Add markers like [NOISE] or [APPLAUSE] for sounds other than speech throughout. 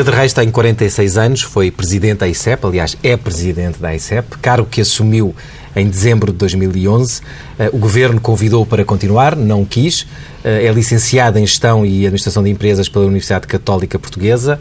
Pedro Reis tem 46 anos, foi presidente da ICEP, aliás, é presidente da ICEP, cargo que assumiu em dezembro de 2011. Eh, o governo convidou para continuar, não quis. Eh, é licenciado em Gestão e Administração de Empresas pela Universidade Católica Portuguesa.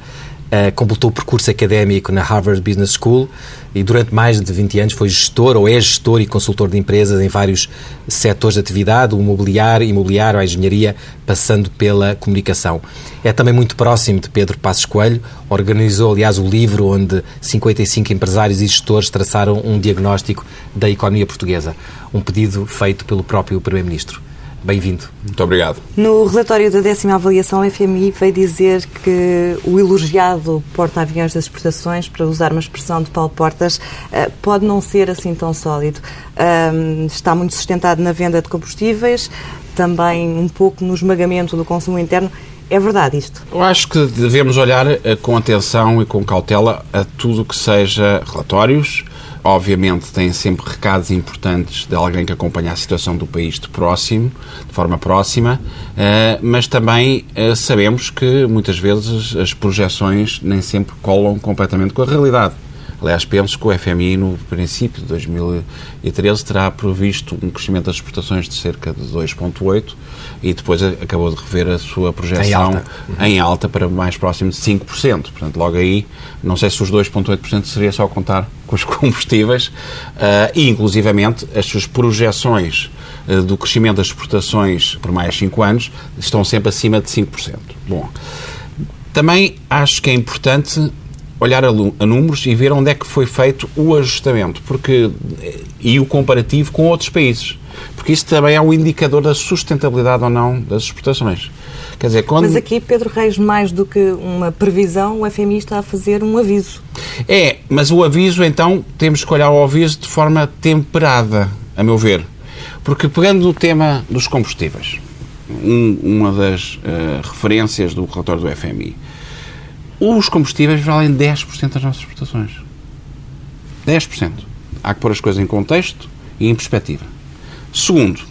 Uh, completou o percurso académico na Harvard Business School e durante mais de 20 anos foi gestor ou é gestor e consultor de empresas em vários setores de atividade, o imobiliário, imobiliário, a engenharia, passando pela comunicação. É também muito próximo de Pedro Passos Coelho, organizou aliás o livro onde 55 empresários e gestores traçaram um diagnóstico da economia portuguesa, um pedido feito pelo próprio Primeiro-Ministro. Bem-vindo. Muito obrigado. No relatório da décima avaliação, a FMI veio dizer que o elogiado porta-aviões das exportações, para usar uma expressão de Paulo Portas, eh, pode não ser assim tão sólido. Está muito sustentado na venda de combustíveis, também um pouco no esmagamento do consumo interno. É verdade isto? Eu acho que devemos olhar eh, com atenção e com cautela a tudo que seja relatórios, obviamente têm sempre recados importantes de alguém que acompanha a situação do país de próximo, de forma próxima, eh, mas também eh, sabemos que muitas vezes as projeções nem sempre colam completamente com a realidade. Aliás, penso que o FMI, no princípio de 2013, terá previsto um crescimento das exportações de cerca de 2,8% e depois acabou de rever a sua projeção em alta, uhum. em alta para mais próximo de 5%. Portanto, logo aí, não sei se os 2,8% seria só contar com os [LAUGHS] combustíveis uh, e, inclusivamente, as suas projeções uh, do crescimento das exportações por mais 5 anos estão sempre acima de 5%. Bom, também acho que é importante olhar a, a, números e ver onde é que foi feito o ajustamento porque, e o comparativo com outros países. Porque isso também é um indicador da sustentabilidade ou não das exportações. Quer dizer, quando... Mas aqui, Pedro Reis, mais do que uma previsão, o FMI está a fazer um aviso. É, mas o aviso, então, temos que olhar o aviso de forma temperada, a meu ver. Porque, pegando no tema dos combustíveis, um, uma das uh, referências do relatório do FMI, os combustíveis valem 10% das nossas exportações. 10%. Há que pôr as coisas em contexto e em perspectiva. Segundo,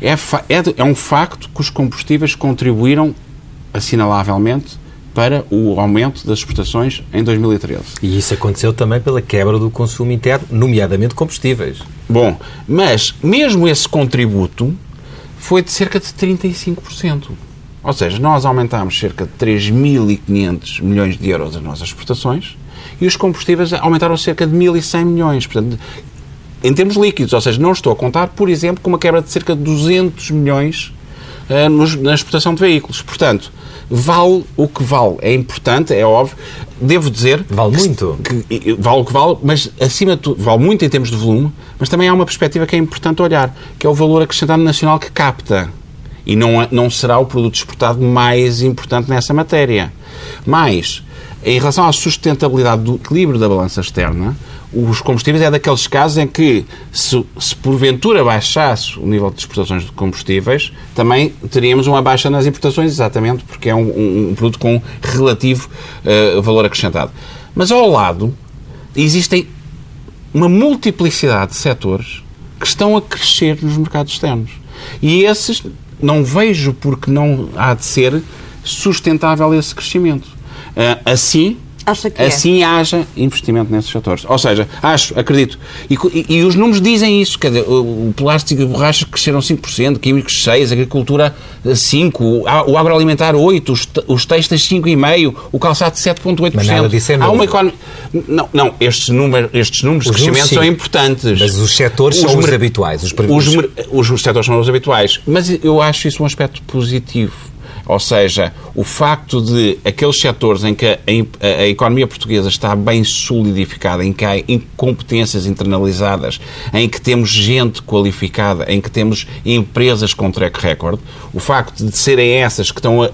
é, é, é um facto que os combustíveis contribuíram assinalavelmente para o aumento das exportações em 2013. E isso aconteceu também pela quebra do consumo interno, nomeadamente combustíveis. Bom, mas mesmo esse contributo foi de cerca de 35%. Ou seja, nós aumentámos cerca de 3.500 milhões de euros as nossas exportações e os combustíveis aumentaram cerca de 1.100 milhões. Portanto, em termos líquidos, ou seja, não estou a contar, por exemplo, com uma quebra de cerca de 200 milhões uh, nos, na exportação de veículos. Portanto, vale o que vale. É importante, é óbvio. Devo dizer. Vale muito. Que, vale o que vale, mas acima de tudo, vale muito em termos de volume, mas também há uma perspectiva que é importante olhar, que é o valor acrescentado nacional que capta e não, não será o produto exportado mais importante nessa matéria. Mas, em relação à sustentabilidade do equilíbrio da balança externa, os combustíveis é daqueles casos em que, se, se, porventura baixasse o nível de exportações de combustíveis, também teríamos uma baixa nas importações, exatamente porque é um, um, um produto com relativo uh, valor acrescentado. Mas ao lado, existem uma multiplicidade de setores que estão a crescer nos mercados externos. E esses não vejo porque não há de ser sustentável esse crescimento. Uh, assim, Acha que é? assim é? haja investimento nesses setores. Ou seja, acho, acredito. E, e, e, os números dizem isso. Quer dizer, o, o plástico e a borracha cresceram 5%, químicos 6%, agricultura 5%, o agroalimentar 8%, os, os textos 5,5%, o calçado 7,8%. Mas nada disso é Há uma economia... Não, não estes, números, estes números os de crescimento números, são importantes. Mas os setores os são os habituais. Os, os, os setores são os habituais. Mas eu acho isso um aspecto positivo ou seja, o facto de aqueles setores em que a, a, a economia portuguesa está bem solidificada, em que há incompetências internalizadas, em que temos gente qualificada, em que temos empresas com track record, o facto de serem essas que estão a,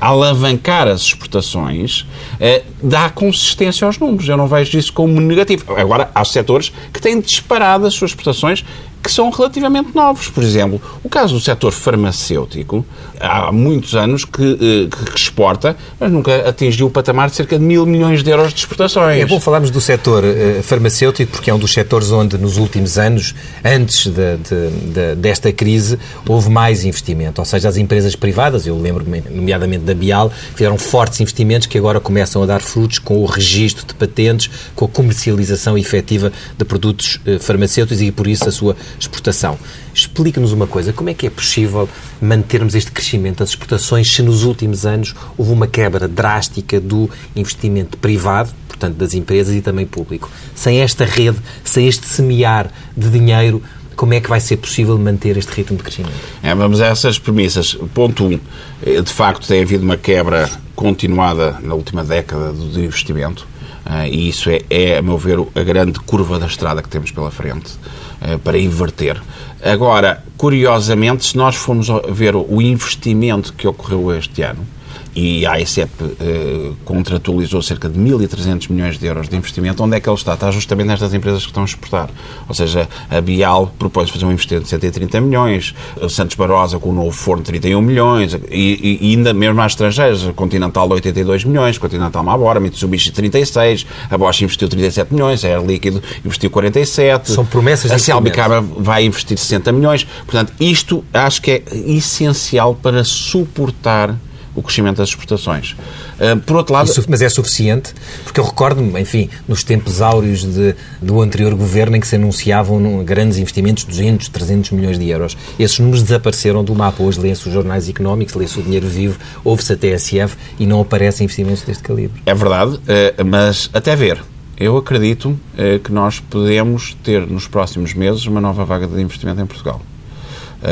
a alavancar as exportações eh, dá consistência aos números. Eu não vejo isso como negativo. Agora, há setores que têm disparado as suas exportações que são relativamente novos. Por exemplo, o caso do setor farmacêutico, há muitos anos que, eh, que exporta, mas nunca atingiu o patamar de cerca de mil milhões de euros de exportações. É bom falarmos do setor uh, farmacêutico, porque é um dos setores onde, nos últimos anos, antes de, de, de, desta crise, houve mais investimento. Ou seja, as empresas privadas, eu lembro-me, nomeadamente da Bial, fizeram fortes investimentos que agora começam a dar frutos com o registro de patentes, com a comercialização efetiva de produtos uh, farmacêuticos e, por isso, a sua exportação. Explique-nos uma coisa, como é que é possível mantermos este crescimento das exportações se nos últimos anos houve uma quebra drástica do investimento privado, portanto das empresas e também público? Sem esta rede, sem este semear de dinheiro, como é que vai ser possível manter este ritmo de crescimento? É, vamos a essas premissas. Ponto 1. Um, de facto, tem havido uma quebra continuada na última década do investimento. Uh, e isso é, é, a meu ver, a grande curva da estrada que temos pela frente uh, para inverter. Agora, curiosamente, se nós formos ver o investimento que ocorreu este ano, e a AICEP eh, contratualizou cerca de 1.300 milhões de euros de investimento. Onde é que ele está? Está justamente nestas empresas que estão a exportar. Ou seja, a Bial propôs fazer um investimento de 130 milhões, o Santos Barosa com o novo forno 31 milhões, e, e ainda mesmo às estrangeiras, a Continental 82 milhões, a Continental Mabora, a Mitsubishi 36, a Bosch investiu 37 milhões, a Air Líquido investiu 47. São promessas A Celbicaba vai investir 60 milhões. Portanto, isto acho que é essencial para suportar o crescimento das exportações. Uh, por outro lado... Isso, mas é suficiente? Porque eu recordo-me, enfim, nos tempos áureos de, do anterior governo em que se anunciavam grandes investimentos, 200, 300 milhões de euros. Esses números desapareceram do mapa. Hoje lê-se os jornais económicos, lê-se o dinheiro vivo, ouve-se a TSF e não aparecem investimentos deste calibre. É verdade, uh, mas até ver. Eu acredito uh, que nós podemos ter nos próximos meses uma nova vaga de investimento em Portugal.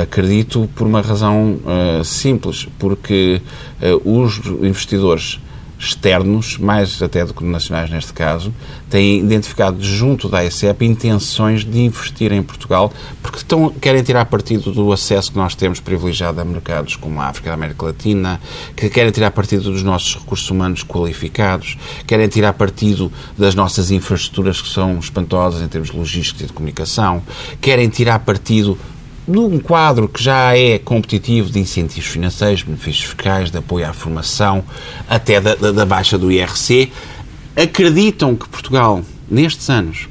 Acredito por uma razão uh, simples, porque uh, os investidores externos, mais até do que nacionais neste caso, têm identificado junto da AECEP intenções de investir em Portugal porque estão, querem tirar partido do acesso que nós temos privilegiado a mercados como a África, a América Latina, que querem tirar partido dos nossos recursos humanos qualificados, querem tirar partido das nossas infraestruturas que são espantosas em termos logísticos e de comunicação, querem tirar partido num quadro que já é competitivo de incentivos financeiros, benefícios fiscais, de apoio à formação, até da, da, da baixa do IRC, acreditam que Portugal, nestes anos,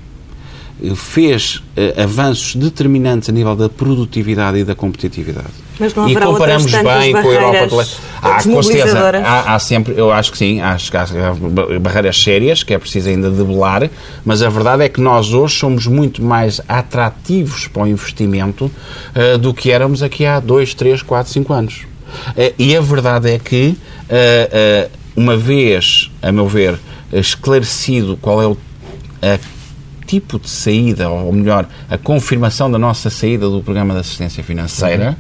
fez uh, avanços determinantes a nível da produtividade e da competitividade. Mas não e comparamos bem com a Europa. Há, com certeza, há, há, sempre, eu acho que sim, acho que há barreiras sérias que é preciso ainda debelar, mas a verdade é que nós hoje somos muito mais atrativos para o investimento uh, do que éramos aqui há 2, 3, 4, 5 anos. Uh, e a verdade é que, uma vez, a meu ver, esclarecido qual é o a tipo de saída, ou melhor, a confirmação da nossa saída do programa de assistência financeira,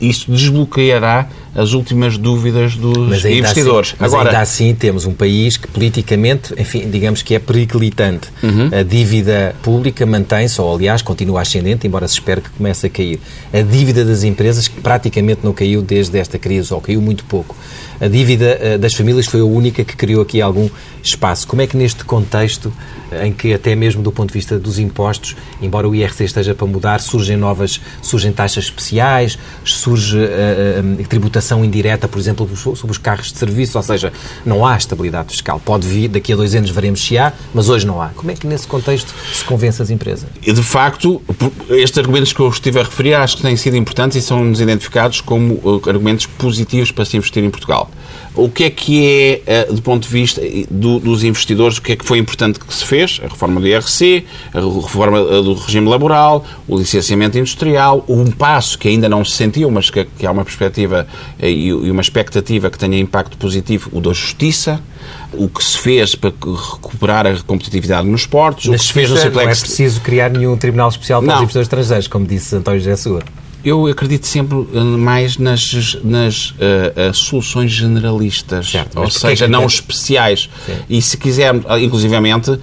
uhum. isso desbloqueará as últimas dúvidas dos mas investidores. Assim, mas Agora, ainda assim temos um país que politicamente, enfim, digamos que é periclitante. Uhum. A dívida pública mantém-se, ou aliás continua ascendente, embora se espere que comece a cair. A dívida das empresas que praticamente não caiu desde esta crise, ou caiu muito pouco. A dívida eh, das famílias foi a única que criou aqui algum espaço. Como é que neste contexto, eh, em que até mesmo do ponto de vista dos impostos, embora o IRC esteja para mudar, surgem novas, surgem taxas especiais, surge uh, uh, tributação indireta, por exemplo, sobre os carros de serviço, ou seja, não há estabilidade fiscal. Pode vir, daqui a dois anos veremos se há, mas hoje não há. Como é que nesse contexto se convence as empresas? De facto, estes argumentos que eu estive a referir acho que têm sido importantes e são-nos identificados como argumentos positivos para se investir em Portugal. O que é que é, eh, do ponto de vista do, dos investidores, o que é que foi importante que se fez? A reforma do IRC, a reforma eh, do regime laboral, o licenciamento industrial, um passo que ainda não se sentiu, mas que, que há uma perspectiva eh, e uma expectativa que tenha impacto positivo, o da justiça, o que se fez para recuperar a competitividade nos portos, Na o que se fez no Simplex... Não é preciso criar nenhum tribunal especial para não. os investidores estrangeiros, como disse António José Seguro. Eu acredito sempre eh, mais nas, nas uh, uh, soluções generalistas, certo, ou seja, não especiais. Sim. E se quisermos, inclusivamente, uh,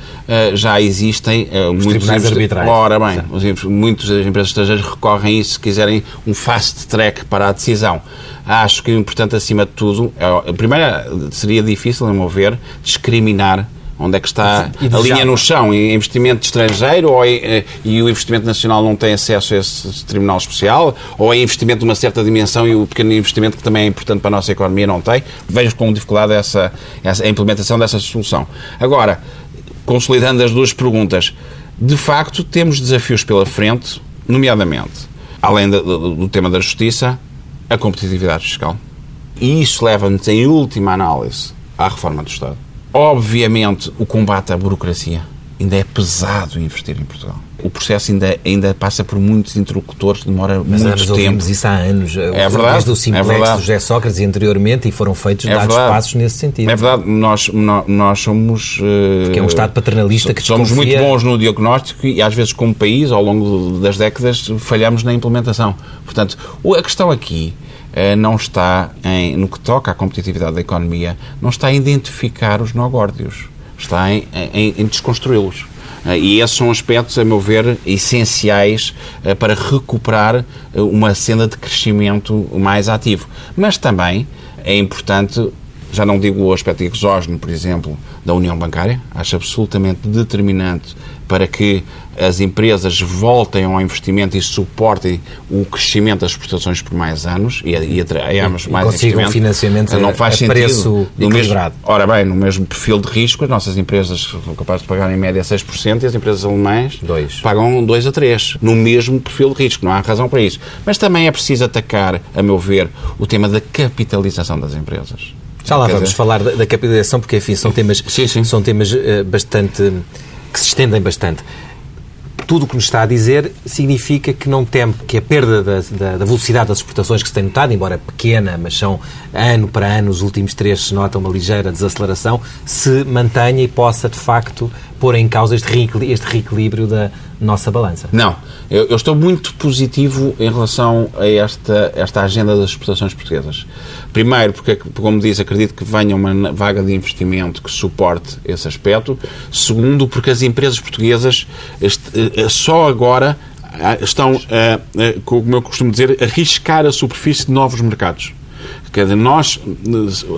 já existem Os muitos tribunais arbitrais. Ora bem, muitas empresas estrangeiras recorrem a isso se quiserem um fast track para a decisão. Acho que o importante, acima de tudo, é, primeiro, seria difícil, a meu ver, discriminar Onde é que está a linha no chão? Investimento estrangeiro ou é, e o investimento nacional não tem acesso a esse tribunal especial? Ou é investimento de uma certa dimensão e o pequeno investimento que também é importante para a nossa economia não tem? Vejo com dificuldade essa, essa, a implementação dessa solução. Agora, consolidando as duas perguntas, de facto temos desafios pela frente, nomeadamente, além do, do, do tema da justiça, a competitividade fiscal. E isso leva-nos, em última análise, à reforma do Estado. Obviamente, o combate à burocracia ainda é pesado investir em Portugal. O processo ainda, ainda passa por muitos interlocutores, demora Mas muito tempo. isso há anos. É verdade. Desde o simplex é verdade. do José Sócrates e anteriormente, e foram feitos É dados verdade. passos nesse sentido. É verdade, nós, nós, somos. eh, Que é um Estado paternalista que Somos muito bons no diagnóstico e, às vezes, como país, ao longo das décadas, falhamos na implementação. Portanto, o- a questão aqui não está em, no que toca à competitividade da economia, não está em identificar os nó-górdios, está em, em- em desconstruí-los. Eh, E esses são aspectos, a meu ver, essenciais eh, para recuperar eh, uma senda de crescimento mais ativo. Mas também é importante já não digo o aspecto exógeno, por exemplo, da União Bancária, acho absolutamente determinante para que as empresas voltem ao investimento e suportem o crescimento das exportações por mais anos e, e atrairmos E mais consigam investimento. financiamento não faz a sentido. preço No mesmo, ora bem, no mesmo perfil de risco, as nossas empresas são capazes de pagar em média 6% e as empresas alemãs Dois. pagam 2 a 3, no mesmo perfil de risco, não há razão para isso. Mas também é preciso atacar, a meu ver, o tema da capitalização das empresas. Já lá vamos falar da, da capitalização, porque enfim, são temas, Sim, sim. São temas eh, bastante. que se estendem bastante. Tudo o que nos está a dizer significa que não teme que a perda da, da- da velocidade das exportações que se tem notado, embora pequena, mas são ano para ano, os últimos três se nota uma ligeira desaceleração, se mantenha e possa de facto pôr em causa este reequili- este reequilíbrio da nossa balança. Não, eu, eu estou muito positivo em relação a esta, esta agenda das exportações portuguesas. Primeiro, porque, como diz, acredito que venha uma vaga de investimento que suporte esse aspecto. Segundo, porque as empresas portuguesas este, eh, só agora ah, estão, ah, ah, como eu costumo dizer, a arriscar a superfície de novos mercados. Quer dizer, nós,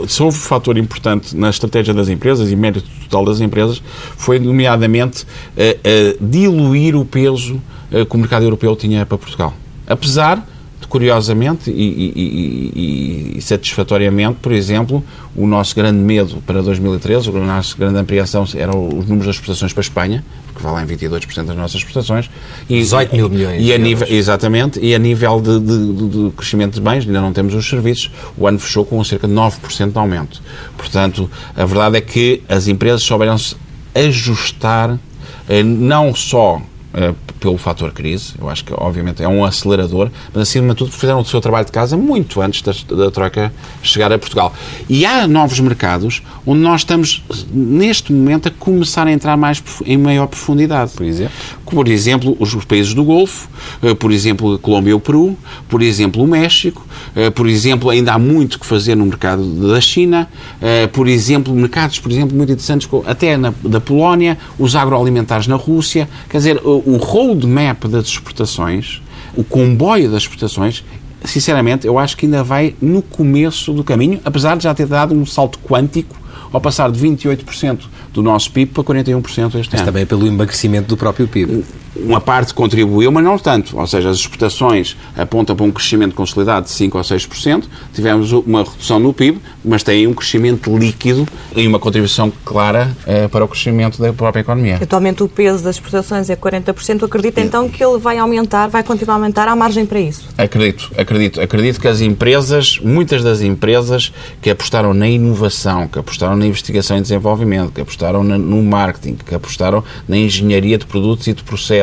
se houve um fator importante na estratégia das empresas e mérito total das empresas, foi nomeadamente eh, eh, diluir o peso eh, que o mercado europeu tinha para Portugal. Apesar curiosamente e, e- e- e satisfatoriamente, por exemplo, o nosso grande medo para 2013, a nossa grande ampliação eram os números das exportações para a Espanha, que valem 22% das nossas exportações. E, 18 mil milhões E a nível, Exatamente, e a nível de, de- de- de crescimento de bens, ainda não temos os serviços, o ano fechou com cerca de 9% de aumento. Portanto, a verdade é que as empresas souberam-se ajustar, eh, não só eh, pelo fator crise, eu acho que obviamente é um acelerador, mas acima de tudo fizeram o seu trabalho de casa muito antes da, da Troika chegar a Portugal. E há novos mercados onde nós estamos, neste momento, a começar a entrar mais em maior profundidade, por exemplo. Por exemplo, os os países do Golfo, eh, por exemplo, a Colômbia e o Peru, por exemplo, o México, eh, por exemplo, ainda há muito que fazer no mercado da China, eh, por exemplo, mercados, por exemplo, muito interessantes, até na, da Polónia, os agroalimentares na Rússia. Quer dizer, o, o roadmap das exportações, o comboio das exportações, sinceramente, eu acho que ainda vai no começo do caminho, apesar de já ter dado um salto quântico ao passar de 28% do nosso PIB para 41% este Mas ano também pelo emagrecimento do próprio PIB. Uma parte contribuiu, mas não tanto. Ou seja, as exportações apontam para um crescimento consolidado de 5% ou 6%. Tivemos uma redução no PIB, mas tem um crescimento líquido e uma contribuição clara eh, para o crescimento da própria economia. Atualmente o peso das exportações é 40%. Acredita então que ele vai aumentar, vai continuar a aumentar? Há margem para isso? Acredito, acredito. Acredito que as empresas, muitas das empresas que apostaram na inovação, que apostaram na investigação e desenvolvimento, que apostaram no marketing, que apostaram na engenharia de produtos e de processos,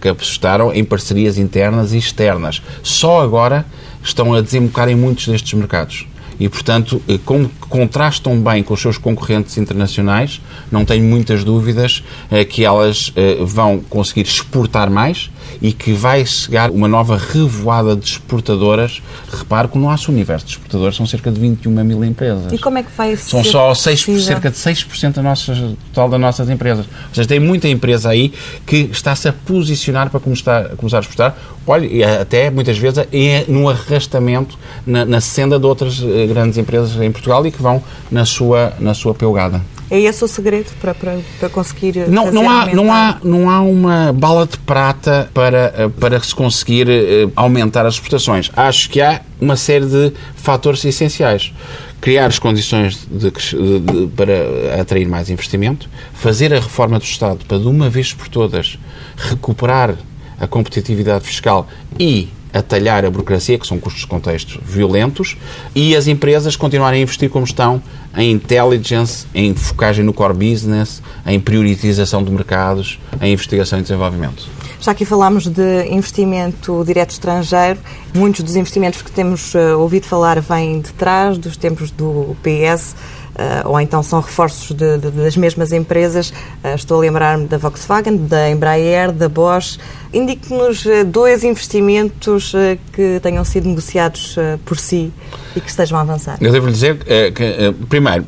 que apostaram em parcerias internas e externas, só agora estão a desembocar em muitos destes mercados. E, portanto, eh, como contrastam bem com os seus concorrentes internacionais, não tenho muitas dúvidas eh, que elas eh, vão conseguir exportar mais e que vai chegar uma nova revoada de exportadoras. Repare que o nosso universo de exportadores são cerca de 21 mil empresas. E como é que vai São ser só 6, possível? cerca de 6% da nossa, total das nossas empresas. Ou seja, tem muita empresa aí que está-se a posicionar para começar, começar a exportar. Olha, até muitas vezes é no arrastamento na, na senda de outras eh, grandes empresas em Portugal e que vão na sua, na sua pegada. É esse o segredo para, para, para conseguir não, não há não há não há uma bala de prata para para se conseguir aumentar as exportações. Acho que há uma série de fatores essenciais criar as condições de, de, de, para atrair mais investimento, fazer a reforma do Estado para, de uma vez por todas, recuperar a competitividade fiscal e atalhar a burocracia, que são custos de contexto violentos, e as empresas continuarem a investir como estão em intelligence, em focagem no core business, em prioritização de mercados, em investigação e desenvolvimento. Já aqui falámos de investimento direto estrangeiro. Muitos dos investimentos que temos uh, ouvido falar vêm de trás, dos tempos do PS. Uh, ou então são reforços de, de, das mesmas empresas. Uh, estou a lembrar-me da Volkswagen, da Embraer, da Bosch. Indique-nos uh, dois investimentos que tenham sido negociados por si e que estejam a avançar. Eu devo lhe dizer que, primeiro,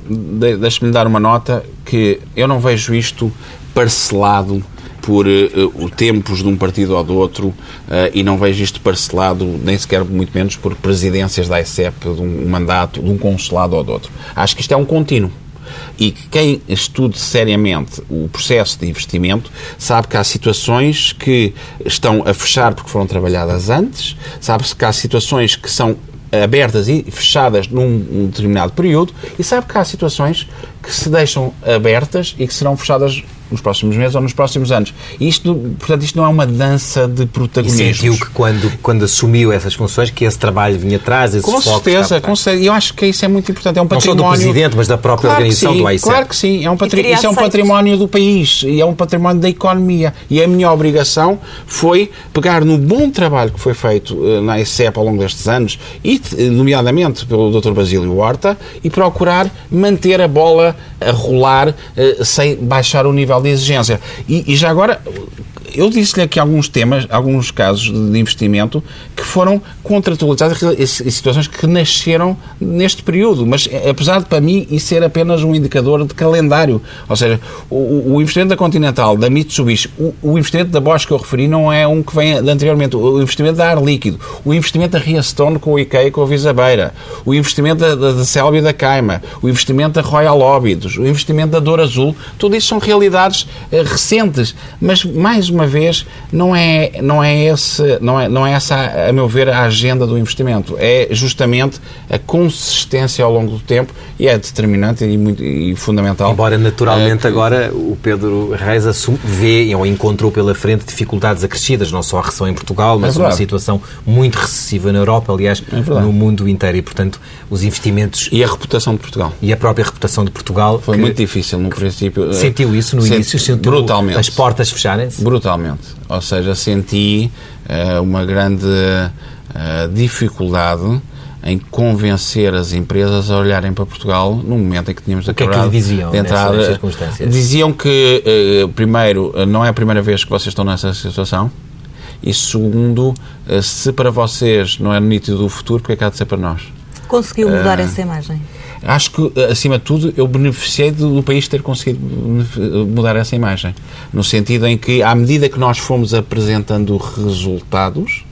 deixe-me dar uma nota que eu não vejo isto parcelado por uh, tempos de um partido ou do outro uh, e não vejo isto parcelado, nem sequer muito menos por presidências da ICEP, de um mandato, de um consulado ou do outro. Acho que isto é um contínuo. E quem estude seriamente o processo de investimento sabe que há situações que estão a fechar porque foram trabalhadas antes, sabe-se que há situações que são abertas e fechadas num determinado período e sabe que há situações que se deixam abertas e que serão fechadas nos próximos meses ou nos próximos anos. Isto, portanto, isto não é uma dança de protagonismo. E sentiu que quando, quando assumiu essas funções, que esse trabalho vinha atrás, esse Com certeza, com certeza. Eu acho que isso é muito importante. É um património... Não só do Presidente, mas da própria claro organização sim, do AICEP. Claro que sim. É um patri... Isso é um património do país e é um património da economia. E a minha obrigação foi pegar no bom trabalho que foi feito eh, na AICEP ao longo destes anos, e nomeadamente pelo Dr. Basílio Horta, e procurar manter a bola a rolar eh, sem baixar o nível de exigência. E, e já agora, eu disse-lhe aqui alguns temas, alguns casos de investimento que foram contratualizados em situações que nasceram neste período, mas eh, apesar de para mim isso ser apenas um indicador de calendário, ou seja, o, o investimento da Continental, da Mitsubishi, o, o, investimento da Bosch que eu referi não é um que vem anteriormente, o investimento da Ar Líquido, o investimento da Riastone com o IKEA e com a Visabeira, o investimento da, da, Selby e da Caima, o investimento da Royal Óbidos, o investimento da Dor Azul, tudo isso são realidades uh, recentes, mas mais uma vez não é, não é, esse, não é, não é essa a meu ver, a agenda do investimento. É justamente a consistência ao longo do tempo e é determinante e, muito, e fundamental. Embora, naturalmente, é, agora o Pedro Reis assume, vê ou encontrou pela frente dificuldades acrescidas, não só a recessão em Portugal, mas é uma situação muito recessiva na Europa, aliás, é no mundo inteiro. E, portanto, os investimentos... E a reputação de Portugal. E a própria reputação de Portugal. Foi que, muito difícil no princípio. Sentiu isso no início? Sentiu brutalmente. as portas fecharem-se? Brutalmente. Ou seja, senti uh, uma grande uh, dificuldade em convencer as empresas a olharem para Portugal no momento em que tínhamos o que acabado é que diziam de entrar. Diziam que, uh, primeiro, não é a primeira vez que vocês estão nessa situação. E segundo, se para vocês não é nítido o futuro, porque é que há de ser para nós? Conseguiu mudar essa imagem? Acho que, acima de tudo, eu beneficiei do país ter conseguido mudar essa imagem. No sentido em que, à medida que nós fomos apresentando resultados,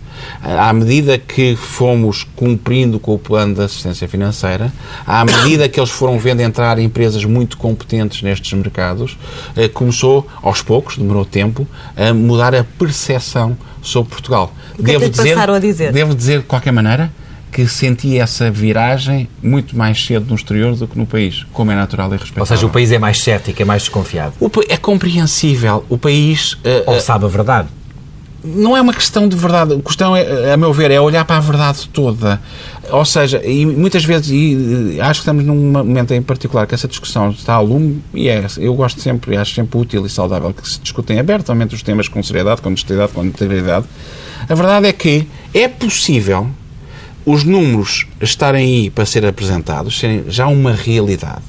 à medida que fomos cumprindo com o plano de assistência financeira, à medida que eles foram vendo entrar empresas muito competentes nestes mercados, eh, começou, aos poucos, demorou tempo, a mudar a percepção sobre Portugal. O que devo é que dizer, passaram a dizer? Devo dizer, de qualquer maneira, que sentia essa viragem muito mais cedo no exterior do que no país, como é natural e respeitável. Ou seja, o país é mais cético, é mais desconfiado. O, é compreensível. O país... Uh, Ou sabe a verdade. Não é uma questão de verdade. A questão, é, a meu ver, é olhar para a verdade toda. Ou seja, e muitas vezes, e acho que estamos num momento em particular que essa discussão está a lume, e é, eu gosto sempre, acho sempre útil e saudável que se discutem abertamente os temas com seriedade, com honestidade, com integridade. A verdade é que é possível os números estarem aí para ser apresentados, serem já uma realidade.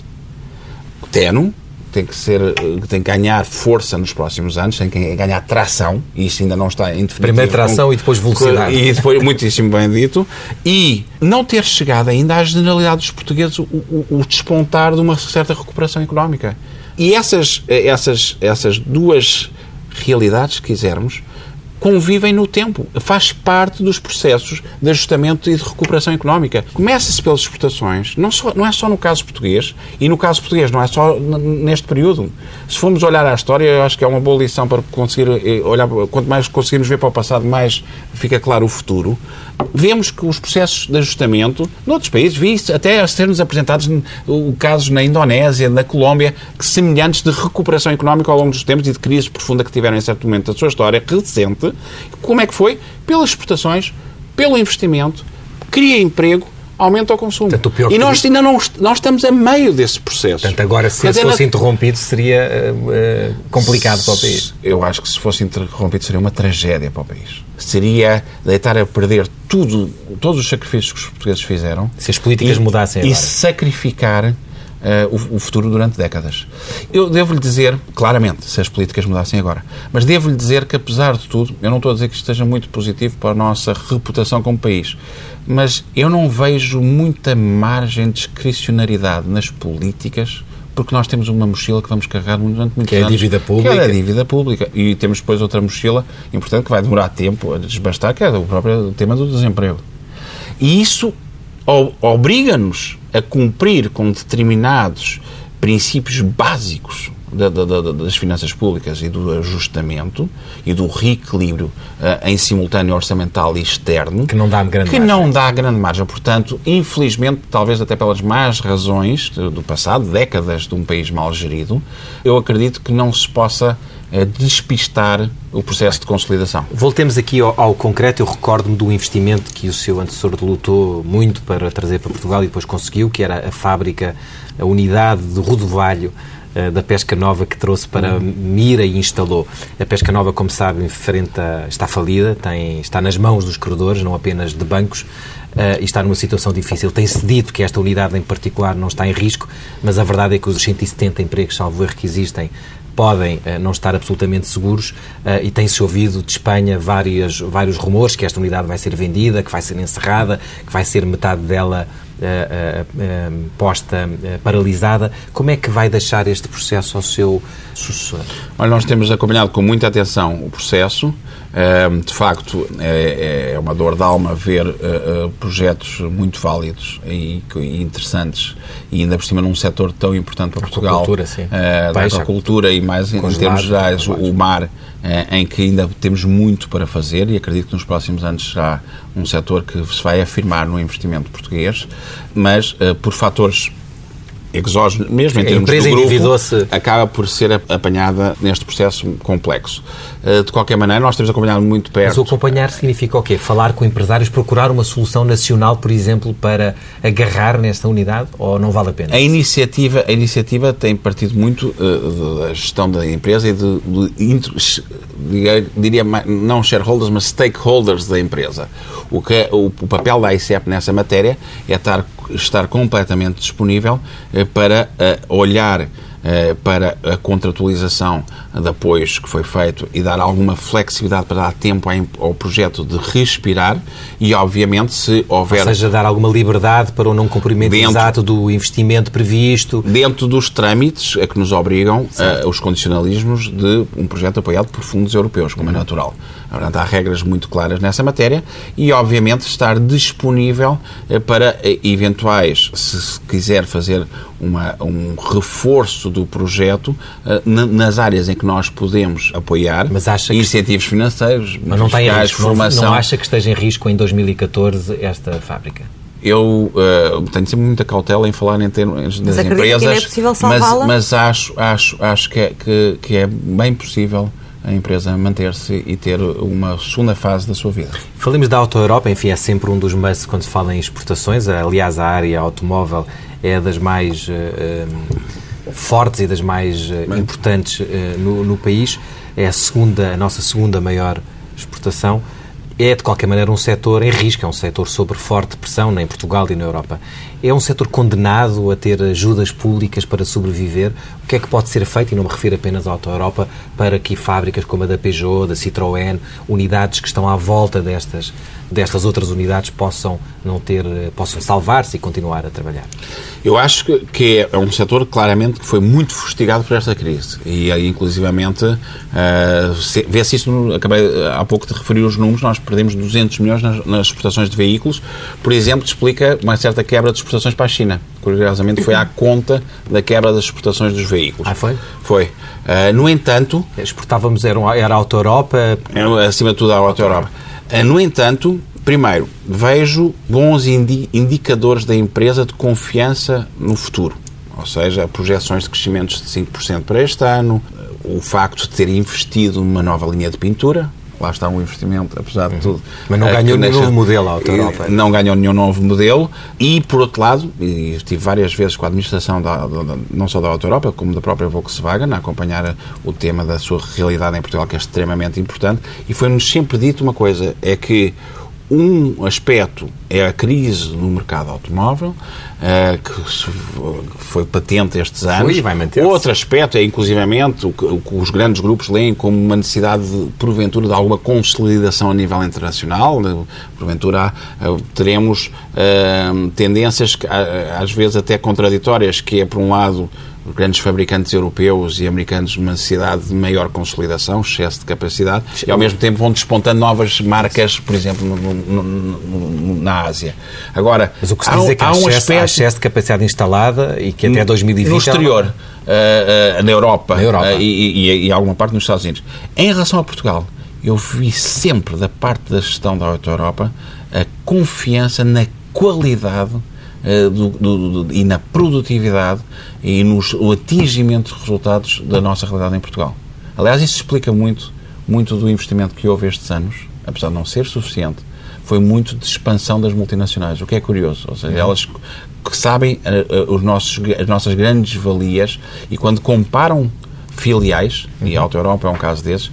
Teno tem que ser, tem que ganhar força nos próximos anos, tem que ganhar tração, e isso ainda não está em definitivo. Primeiro tração com, e depois velocidade. E depois, muitíssimo bem dito, e não ter chegado ainda à generalidade dos portugueses o, o, o despontar de uma certa recuperação económica. E essas, essas, essas duas realidades, se quisermos, convivem no tempo. Faz parte dos processos de ajustamento e de recuperação económica. Começa-se pelas exportações, não, só, não é só no caso português, e no caso português não é só neste período. Se formos olhar à história, eu acho que é uma boa lição para conseguir eh, olhar, quanto mais conseguirmos ver para o passado, mais fica claro o futuro. Vemos que os processos de ajustamento, noutros países, vi até a ser-nos apresentados casos na Indonésia, na Colômbia, semelhantes de recuperação económica ao longo dos tempos e de crise profunda que tiveram em certo momento da sua história recente. Como é que foi? Pelas exportações, pelo investimento, cria emprego, aumenta o consumo. Portanto, o e nós ainda não nós estamos a meio desse processo. Portanto, agora, se Mas fosse interrompido, seria uh, complicado para o país. Eu acho que se fosse interrompido, seria uma tragédia para o país. Seria deitar a perder tudo, todos os sacrifícios que os portugueses fizeram. Se as políticas e, mudassem agora. E sacrificar Uh, o, o, futuro durante décadas. Eu devo-lhe dizer, claramente, se as políticas mudassem agora, mas devo-lhe dizer que, apesar de tudo, eu não estou a dizer que isto esteja muito positivo para a nossa reputação como país, mas eu não vejo muita margem de discricionariedade nas políticas porque nós temos uma mochila que vamos carregar durante muitos que anos. Que é a dívida pública. Que é a dívida pública. E temos depois outra mochila importante que vai demorar tempo a desbastar, que é o próprio tema do desemprego. E isso obriga-nos a cumprir com determinados princípios básicos da, da, da, das finanças públicas e do ajustamento e do reequilíbrio uh, em simultâneo orçamental e externo que não dá grande que margem. não dá grande margem. Portanto, infelizmente, talvez até pelas más razões do passado, décadas de um país mal gerido, eu acredito que não se possa uh, despistar o processo de consolidação. Voltemos aqui ao, ao concreto. Eu recordo-me do investimento que o seu antecessor lutou muito para trazer para Portugal e depois conseguiu, que era a fábrica, a unidade de rodovalho eh, da Pesca Nova que trouxe para Mira e instalou. A Pesca Nova, como sabe, enfrenta, está falida, tem, está nas mãos dos credores, não apenas de bancos, uh, e está numa situação difícil. Tem-se dito que esta unidade em particular não está em risco, mas a verdade é que os 170 empregos, salvo erro, que existem, podem uh, não estar absolutamente seguros uh, e tem-se ouvido de Espanha vários, vários rumores que esta unidade vai ser vendida, que vai ser encerrada, que vai ser metade dela uh, posta paralisada. Como é que vai deixar este processo ao seu sucessor? Olha, nós temos acompanhado com muita atenção o processo. De facto, é, é, uma dor de alma ver projetos muito válidos e, interessantes e ainda por cima num setor tão importante para Portugal. Aquacultura, sim. da agricultura e mais em termos gerais, o mar em que ainda temos muito para fazer e acredito que nos próximos anos será um setor que se vai afirmar no investimento português, mas por fatores exógenos, mesmo em termos do grupo, acaba por ser apanhada neste processo complexo. Eh, de qualquer maneira, nós temos acompanhado muito perto... Mas o acompanhar significa o quê? Falar com empresários, procurar uma solução nacional, por exemplo, para agarrar nesta unidade, ou não vale a pena? A iniciativa, a iniciativa tem partido muito uh, da gestão da empresa e de, de, de, diria não shareholders, mas stakeholders da empresa. O, que é, o, o papel da ICEP nessa matéria é estar, estar completamente disponível uh, para uh, olhar eh, para a contratualização de apoios que foi feito e dar alguma flexibilidade para dar tempo ao projeto de respirar e, obviamente, se houver... Ou seja, dar alguma liberdade para o não cumprimento dentro, exato do investimento previsto. Dentro dos trâmites a que nos obrigam uh, os condicionalismos de um projeto apoiado por fundos europeus, como é uhum. é natural. Portanto, há regras muito claras nessa matéria e, obviamente, estar disponível uh, para uh, eventuais, se quiser fazer uma, um reforço do projeto nas áreas em que nós podemos apoiar mas acha incentivos financeiros, mas não fiscais, tem risco, formação. Não, não acha que esteja em risco em 2014 esta fábrica? Eu uh, tenho sempre muita cautela em falar em termos das mas empresas, é possível mas, mas acho, acho, acho que, é, que, que é bem possível a empresa manter-se e ter uma segunda fase da sua vida. Falemos da Auto Europa, enfim, é sempre um dos mais quando se fala em exportações. Aliás, a área automóvel é das mais uh, fortes e das mais uh, importantes uh, no, no, país. É a segunda, a nossa segunda maior exportação. é, de qualquer maneira, um setor em risco, é um setor sob forte pressão em Portugal e na Europa. É um setor condenado a ter ajudas públicas para sobreviver? O que é que pode ser feito, e não me refiro apenas à Auto Europa, para que fábricas como a da Peugeot, da Citroën, unidades que estão à volta destas, destas outras unidades possam não ter, possam salvar-se e continuar a trabalhar? Eu acho que é um setor claramente que foi muito fustigado por esta crise e inclusivamente uh, vê-se isso, acabei há pouco de referir os números, nós perdemos 200 milhões nas, nas, exportações de veículos, por exemplo, explica uma certa quebra de exportações para a China. Curiosamente foi à conta da quebra das exportações dos veículos. Ah, foi? Foi. Uh, no entanto... Exportávamos, era, era a Auto Europa? Acima de tudo a Auto Europa. Uh, no entanto, Primeiro, vejo bons indi indicadores da empresa de confiança no futuro. Ou seja, projeções de crescimentos de 5% para este ano, o facto de ter investido numa nova linha de pintura, lá está um investimento, apesar de tudo. Mas não ganhou nenhum novo modelo a Auto Europa. Não ganhou nenhum novo modelo e, por outro lado, e estive várias vezes com a administração da, da, não só da Auto Europa, como da própria Volkswagen, a acompanhar o tema da sua realidade em Portugal, que é extremamente importante, e foi-nos sempre dito uma coisa, é que um aspecto é a crise no mercado automóvel, uh, que foi patente estes anos. Foi vai manter Outro aspecto é, inclusivamente, o que, o que, os grandes grupos leem como uma necessidade, de, porventura, de alguma consolidação a nível internacional. Porventura, uh, teremos uh, tendências, às vezes até contraditórias, que é, por um lado, grandes fabricantes europeus e americanos uma necessidade de maior consolidação, excesso de capacidade, e ao mesmo tempo vão despontando novas marcas, por exemplo, no, no, no, na Ásia. Agora, Mas o que se diz é que há, um excesso, aspecto, há excesso de capacidade instalada e que até 2020... No exterior, uh, uh, na Europa, na Europa. Uh, e, e, e alguma parte nos Estados Unidos. Em relação a Portugal, eu vi sempre da parte da gestão da Auto Europa a confiança na qualidade uh, do, do, do, e na produtividade e no atingimento de resultados da nossa realidade em Portugal. Aliás, isso explica muito, muito do investimento que houve estes anos, apesar de não ser suficiente, foi muito de expansão das multinacionais, o que é curioso. Ou seja, elas que sabem uh, os nossos, as nossas grandes valias e quando comparam filiais, uhum. e a Auto Europa é um caso desses,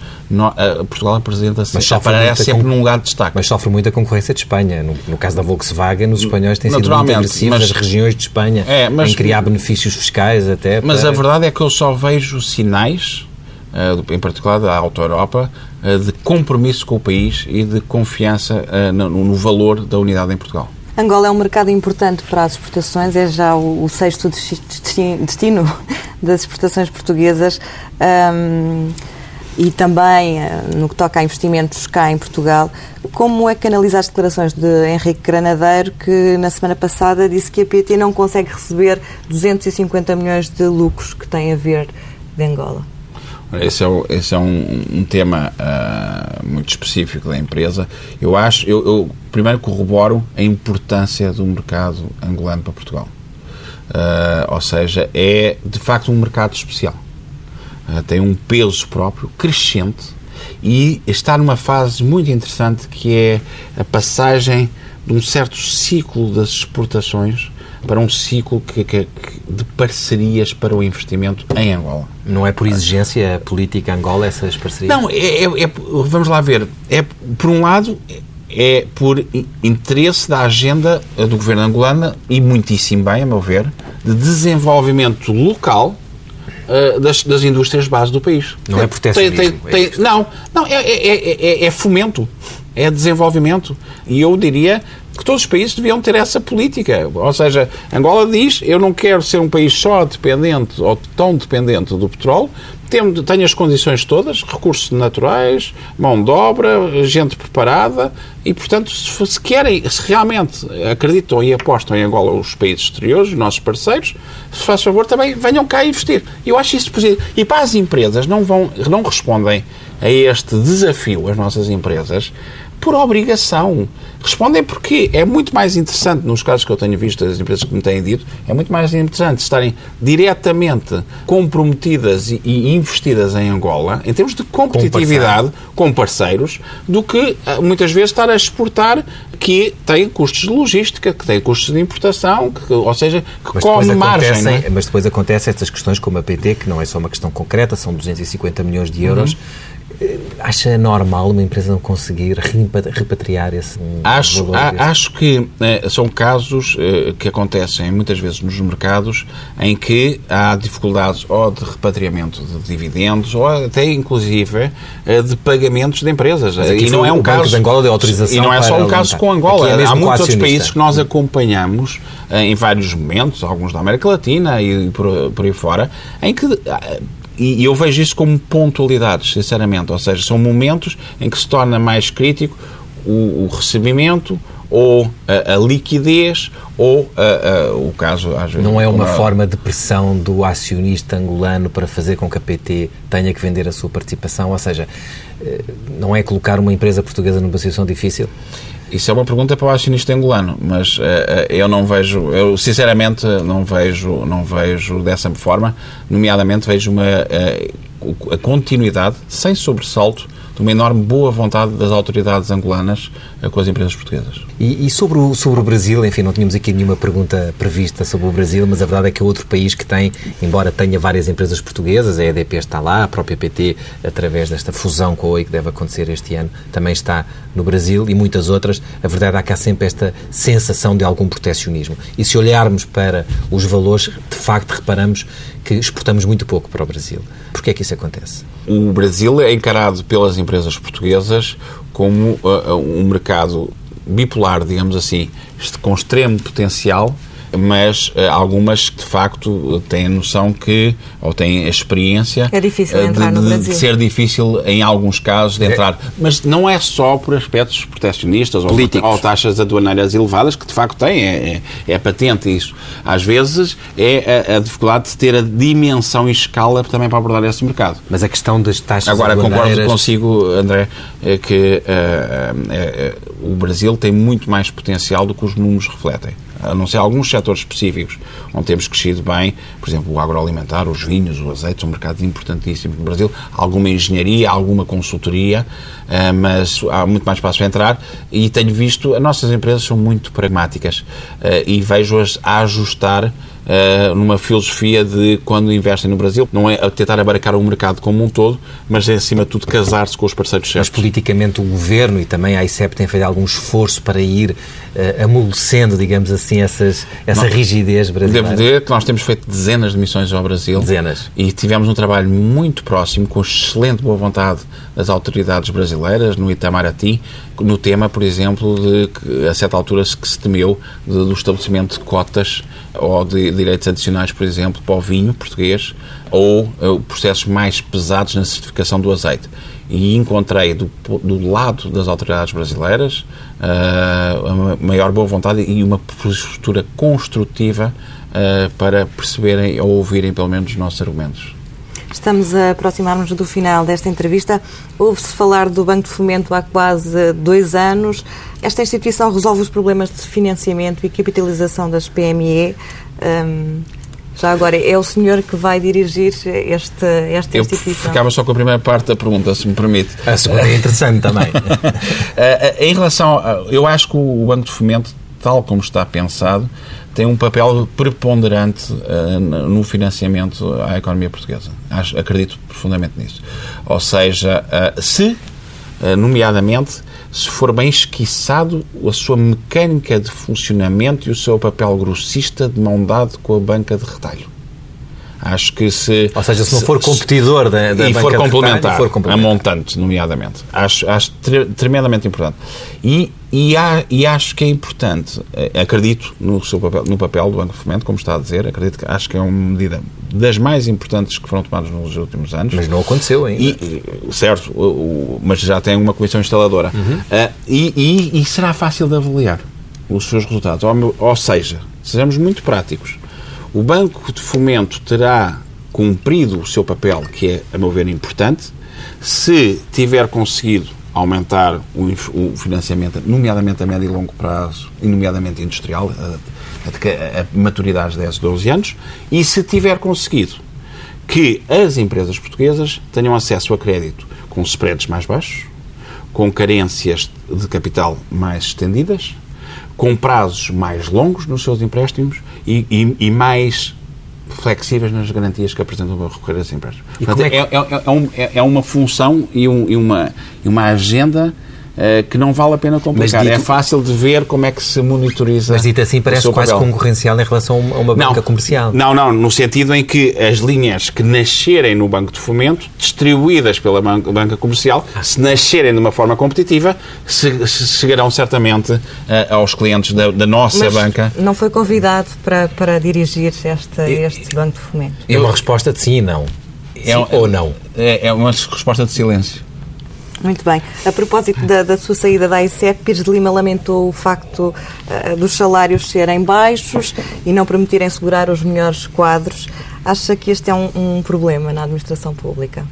Portugal apresenta-se aparece sempre num lugar de destaque. Mas sofre muita concorrência de Espanha. No, no caso da Volkswagen, os espanhóis têm sido muito agressivos nas regiões de Espanha é, mas, em criar benefícios fiscais até. Mas para... a verdade é que eu só vejo sinais, uh, em particular da Auto Europa, uh, de compromisso com o país e de confiança no, no valor da unidade em Portugal. Angola é um mercado importante para as exportações, é já o, o sexto destino [LAUGHS] das exportações portuguesas. Um, e também eh, no que toca a investimentos cá em Portugal. Como é que analisa as declarações de Henrique Granadeiro, que na semana passada disse que a PT não consegue receber 250 milhões de lucros que tem a ver de Angola? Esse é, esse é um, um tema uh, muito específico da empresa. Eu acho, eu, eu, primeiro corroboro a importância do mercado angolano para Portugal. Uh, ou seja, é de facto um mercado especial. Uh, tem um peso próprio, crescente, e está numa fase muito interessante que é a passagem de um certo ciclo das exportações para um ciclo que, que, que, de parcerias para o investimento em Angola. Não é por exigência política Angola essas parcerias? Não, é, é, é, vamos lá ver. É, por um lado, é por interesse da agenda do governo angolano e muitíssimo bem, a meu ver, de desenvolvimento local uh, das, das indústrias base do país. Não é protesto tem, tem, tem, Não, não é, é, é, fomento, é desenvolvimento. E eu diria que todos os países deviam ter essa política. Ou seja, Angola diz: eu não quero ser um país só dependente ou tão dependente do petróleo, tenho as condições todas, recursos naturais, mão de obra, gente preparada e, portanto, se querem, se realmente acreditam e apostam em Angola os países exteriores, os nossos parceiros, se faz favor, também venham cá investir. Eu acho isso positivo. E para as empresas, não, vão, não respondem a este desafio, as nossas empresas, por obrigação. Respondem porque é muito mais interessante, nos casos que eu tenho visto das empresas que me têm dito, é muito mais interessante estarem diretamente comprometidas e investidas em Angola, em termos de competitividade com, parceiros, do que ah, muitas vezes estar a exportar que tem custos de logística, que tem custos de importação, que, ou seja, que mas come margem. É? Mas depois acontecem estas questões como a PT, que não é só uma questão concreta, são 250 milhões de euros. Uhum Acha normal uma empresa não conseguir repatriar esse acho, valor? A, acho que eh, são casos eh, que acontecem muitas vezes nos mercados em que há dificuldades ou de repatriamento de dividendos ou até inclusive eh, de pagamentos de empresas. e não é um caso Angola de autorização e não é só um caso com Angola. É há muitos outros países que nós acompanhamos em vários momentos, alguns da América Latina e por, por aí fora, em que e eu vejo isso como pontualidades, sinceramente. Ou seja, são momentos em que se torna mais crítico o, o recebimento ou a, a, liquidez ou a, o caso às vezes não é uma, forma de pressão do acionista angolano para fazer com que a PT tenha que vender a sua participação ou seja eh, não é colocar uma empresa portuguesa numa situação difícil isso é uma pergunta para o acionista angolano, mas uh, eu não vejo, eu sinceramente não vejo, não vejo dessa forma, nomeadamente vejo uma uh, a continuidade, sem sobressalto, de uma enorme boa vontade das autoridades angolanas com as empresas portuguesas. E, e, sobre, o, sobre o Brasil, enfim, não tínhamos aqui nenhuma pergunta prevista sobre o Brasil, mas a verdade é que é outro país que tem, embora tenha várias empresas portuguesas, a EDP está lá, a própria PT, através desta fusão com a OI que deve acontecer este ano, também está no Brasil e muitas outras. A verdade é que há sempre esta sensação de algum proteccionismo. E se olharmos para os valores, de facto reparamos que exportamos muito pouco para o Brasil. Porquê é que isso acontece? O Brasil é encarado pelas empresas portuguesas como uh, um mercado bipolar, digamos assim, com extremo potencial mas uh, algumas de facto têm noção que, ou têm a experiência é difícil uh, de, de, de, ser difícil em alguns casos de é. entrar. Mas não é só por aspectos proteccionistas ou, ou, taxas aduaneiras elevadas, que de facto têm, é, é, é patente isso. Às vezes é a, a, dificuldade de ter a dimensão e escala também para abordar esse mercado. Mas a questão das taxas Agora, aduaneiras... concordo consigo, André, é que uh, o Brasil tem muito mais potencial do que os números refletem a não ser alguns setores específicos onde temos crescido bem, por exemplo, o agroalimentar, os vinhos, o azeite, são mercados importantíssimos no Brasil, alguma engenharia, alguma consultoria, eh, mas há muito mais espaço para entrar. E tenho visto, as nossas empresas são muito pragmáticas eh, e vejo-as a ajustar uh, numa filosofia de quando investem no Brasil, não é tentar abarcar o mercado como um todo, mas é acima de tudo casar-se com os parceiros certos. Mas politicamente o Governo e também a ICEP têm feito algum esforço para ir uh, amolecendo, digamos assim, essas, essa não, rigidez brasileira? Devo dizer que nós temos feito dezenas de missões ao Brasil. Dezenas. E tivemos um trabalho muito próximo, com excelente boa vontade das autoridades brasileiras, no Itamaraty, no tema, por exemplo, de que a certa altura se, que se temeu de, do estabelecimento de cotas ou de direitos adicionais, por exemplo, para o vinho português ou uh, processos mais pesados na certificação do azeite. E encontrei do, do lado das autoridades brasileiras uh, uma maior boa vontade e uma postura construtiva uh, para perceberem ou ouvirem pelo menos os nossos argumentos. Estamos a aproximar-nos do final desta entrevista. Ouve-se falar do Banco de Fomento há quase dois anos. Esta instituição resolve os problemas de financiamento e capitalização das PME. Um, já agora, é o senhor que vai dirigir este, esta eu instituição? Ficava só com a primeira parte da pergunta, se me permite. A segunda é interessante também. [LAUGHS] Eh, eh, em relação. A, eu acho que o Banco de Fomento, tal como está pensado, tem um papel preponderante uh, no financiamento à economia portuguesa. Acho, acredito profundamente nisso. Ou seja, uh, se, uh, nomeadamente, se for bem esquiçado a sua mecânica de funcionamento e o seu papel grossista de mão dado com a banca de retalho. Acho que se. Ou seja, se não for competidor da, da e for complementar, for complementar, a montante, nomeadamente. Acho, acho tremendamente importante. E, e, há, e acho que é importante, eh, acredito no, seu papel, no papel do Banco de Fomento, como está a dizer, acredito que acho que é uma medida das mais importantes que foram tomadas nos últimos anos. Mas não aconteceu ainda. E, certo, mas já tem uma comissão instaladora. Uhum. Uh, e, e, e, será fácil de avaliar os seus resultados. Ou, ou seja, sejamos muito práticos o Banco de Fomento terá cumprido o seu papel, que é, a meu ver, importante, se tiver conseguido aumentar o, financiamento, nomeadamente a médio e longo prazo, e nomeadamente industrial, a, a, a maturidade de 10, 12 anos, e se tiver conseguido que as empresas portuguesas tenham acesso a crédito com spreads mais baixos, com carências de capital mais estendidas, com prazos mais longos nos seus empréstimos e, e, e mais flexíveis nas garantias que apresentam para recorrer a esses Portanto, é, que... é, é, é, um, é, uma função e, um, e, uma, e uma agenda eh, que não vale a pena complicar. Dito... É fácil de ver como é que se monitoriza. Mas dito assim, parece quase papel. concorrencial em relação a uma banca não, comercial. Não, não, no sentido em que as linhas que nascerem no Banco de Fomento, distribuídas pela banca comercial, se nascerem de uma forma competitiva, se, se chegarão certamente uh, aos clientes da, da nossa Mas banca. Não foi convidado para, para dirigir este, este Banco de Fomento? É uma resposta de sim e não. É, sim ou não? É, é uma resposta de silêncio. Muito bem. A propósito da, da, sua saída da ICEP, Pires de Lima lamentou o facto uh, dos salários serem baixos e não permitirem segurar os melhores quadros. Acha que este é um, um problema na administração pública?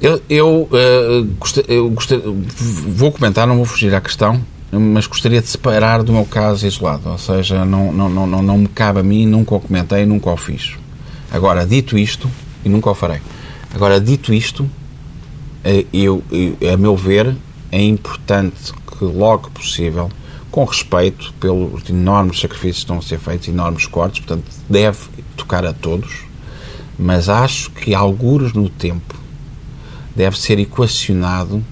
Eu, eu, uh, eu vou comentar, não vou fugir à questão, mas gostaria de separar do meu caso isolado. Ou seja, não, não, não, não me cabe a mim, nunca o comentei, nunca o fiz. Agora, dito isto, e nunca o farei. Agora, dito isto, eh, eu, a meu ver, é importante que logo possível, com respeito pelos enormes sacrifícios que estão a ser feitos, enormes cortes, portanto, deve tocar a todos, mas acho que alguns no tempo deve ser equacionado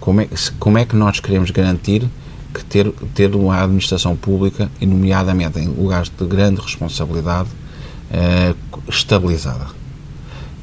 como é, como é que nós queremos garantir que ter, ter uma administração pública, e nomeadamente em lugares de grande responsabilidade, eh, estabilizada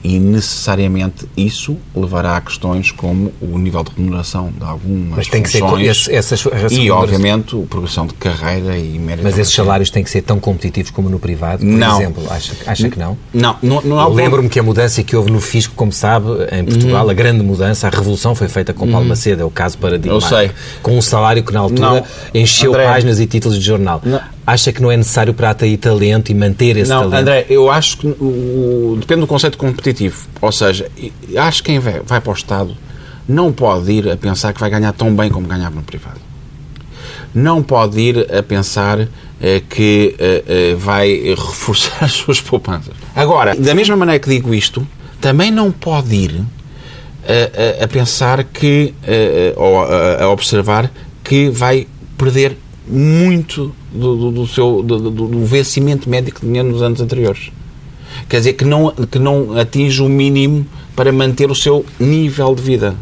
e necessariamente isso levará a questões como o nível de remuneração de algumas Mas tem funções que ser esse, essas, e, obviamente, a progressão de carreira e mérito. Mas esses salários têm que ser tão competitivos como no privado, por não. exemplo? Acha, acha que não? Não. não, não Lembro-me que a mudança que houve no fisco, como sabe, em Portugal, uhum. a grande mudança, a revolução foi feita com Paulo uhum. Macedo, é o caso paradigmático. Com um salário que na altura não. encheu André, páginas e títulos de jornal. Não acha que não é necessário para atrair talento e manter esse não, talento? André, eu acho que o, depende do conceito competitivo. Ou seja, acho que quem vai, vai para o Estado não pode ir a pensar que vai ganhar tão bem como ganhava no privado. Não pode ir a pensar eh, que eh, eh, vai reforçar [LAUGHS] as suas poupanças. Agora, da mesma maneira que digo isto, também não pode ir a, a, a pensar que, ou a, a observar que vai perder muito do, do, do seu do, do, vencimento médico que tinha nos anos anteriores. Quer dizer, que não, que não atinge o mínimo para manter o seu nível de vida.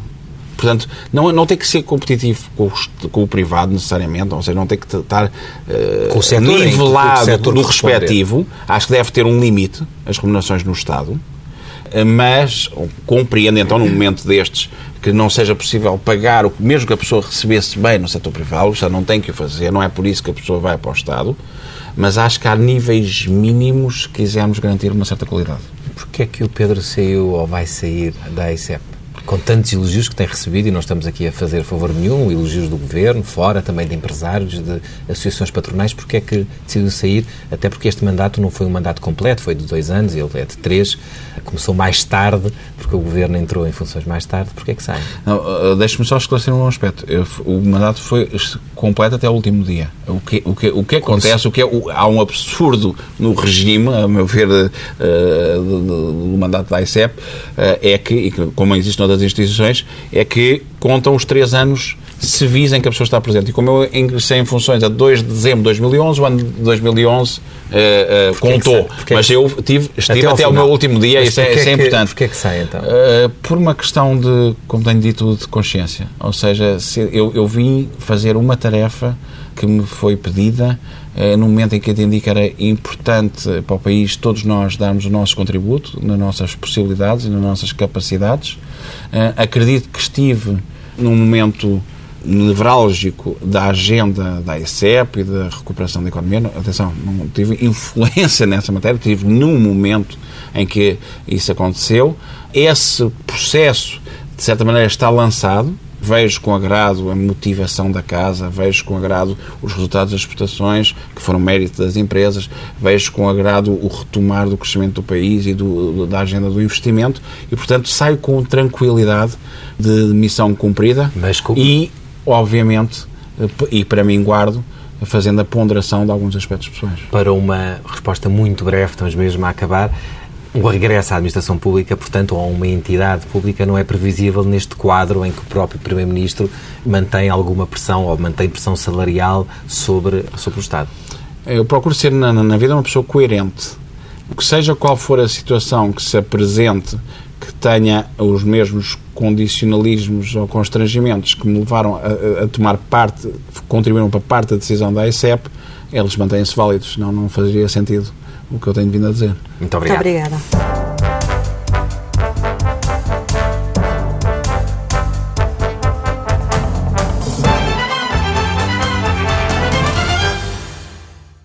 Portanto, não, não tem que ser competitivo com o, com o privado necessariamente, ou seja, não tem que estar uh, setor, nivelado do respectivo. Acho que deve ter um limite, as remunerações no Estado mas compreendo então num momento destes que não seja possível pagar o mesmo que a pessoa recebesse bem no setor privado, já não tem que o fazer, não é por isso que a pessoa vai para o Estado, mas acho que há níveis mínimos que quisermos garantir uma certa qualidade. Porquê é que o Pedro saiu ou vai sair da ICEP? Com tantos elogios que tem recebido, e não estamos aqui a fazer favor nenhum, elogios do governo, fora também de empresários, de associações patronais, porque é que decidiu sair? Até porque este mandato não foi um mandato completo, foi de dois anos, ele é de três, começou mais tarde, porque o governo entrou em funções mais tarde, porque é que sai? Uh, Deixe-me só esclarecer um aspecto. Eu, o mandato foi completo até o último dia. O que, o que, o que acontece, o que é, o, há um absurdo no regime, a meu ver, uh, do, do, do, mandato da ICEP, uh, é que, como existe noutras das instituições é que contam os três anos civis em que a pessoa está presente. E como eu ingressei em funções a 2 de dezembro de 2011, o ano de 2011 uh, uh, contou. Que mas eu tive, estive até, até o meu último dia, isso é, é, importante. Porquê é que sai, então? Uh, por uma questão de, como tenho dito, de consciência. Ou seja, eu, eu vim fazer uma tarefa que me foi pedida uh, no momento em que entendi que era importante para o país todos nós darmos o nosso contributo nas nossas possibilidades e nas nossas capacidades. Uh, acredito que estive num momento nevrálgico da agenda da ICEP e da recuperação da economia. Atenção, não tive influência [LAUGHS] nessa matéria, tive num momento em que isso aconteceu. Esse processo, de certa maneira, está lançado. Vejo com agrado a motivação da casa, vejo com agrado os resultados das exportações, que foram mérito das empresas, vejo com agrado o retomar do crescimento do país e do, da agenda do investimento e, portanto, saio com tranquilidade de missão cumprida Mas, e obviamente, e para mim guardo, fazendo a ponderação de alguns aspectos pessoais. Para uma resposta muito breve, estamos mesmo a acabar, o regresso à administração pública, portanto, a uma entidade pública, não é previsível neste quadro em que o próprio Primeiro-Ministro mantém alguma pressão ou mantém pressão salarial sobre, sobre o Estado. Eu procuro ser na, na vida uma pessoa coerente. Que seja qual for a situação que se apresente, que tenha os mesmos condicionalismos ou constrangimentos que me levaram a, a tomar parte, contribuíram para parte da decisão da ICEP, eles mantêm-se válidos, senão não faria sentido o que eu tenho vindo a dizer. Muito obrigado. Muito obrigada.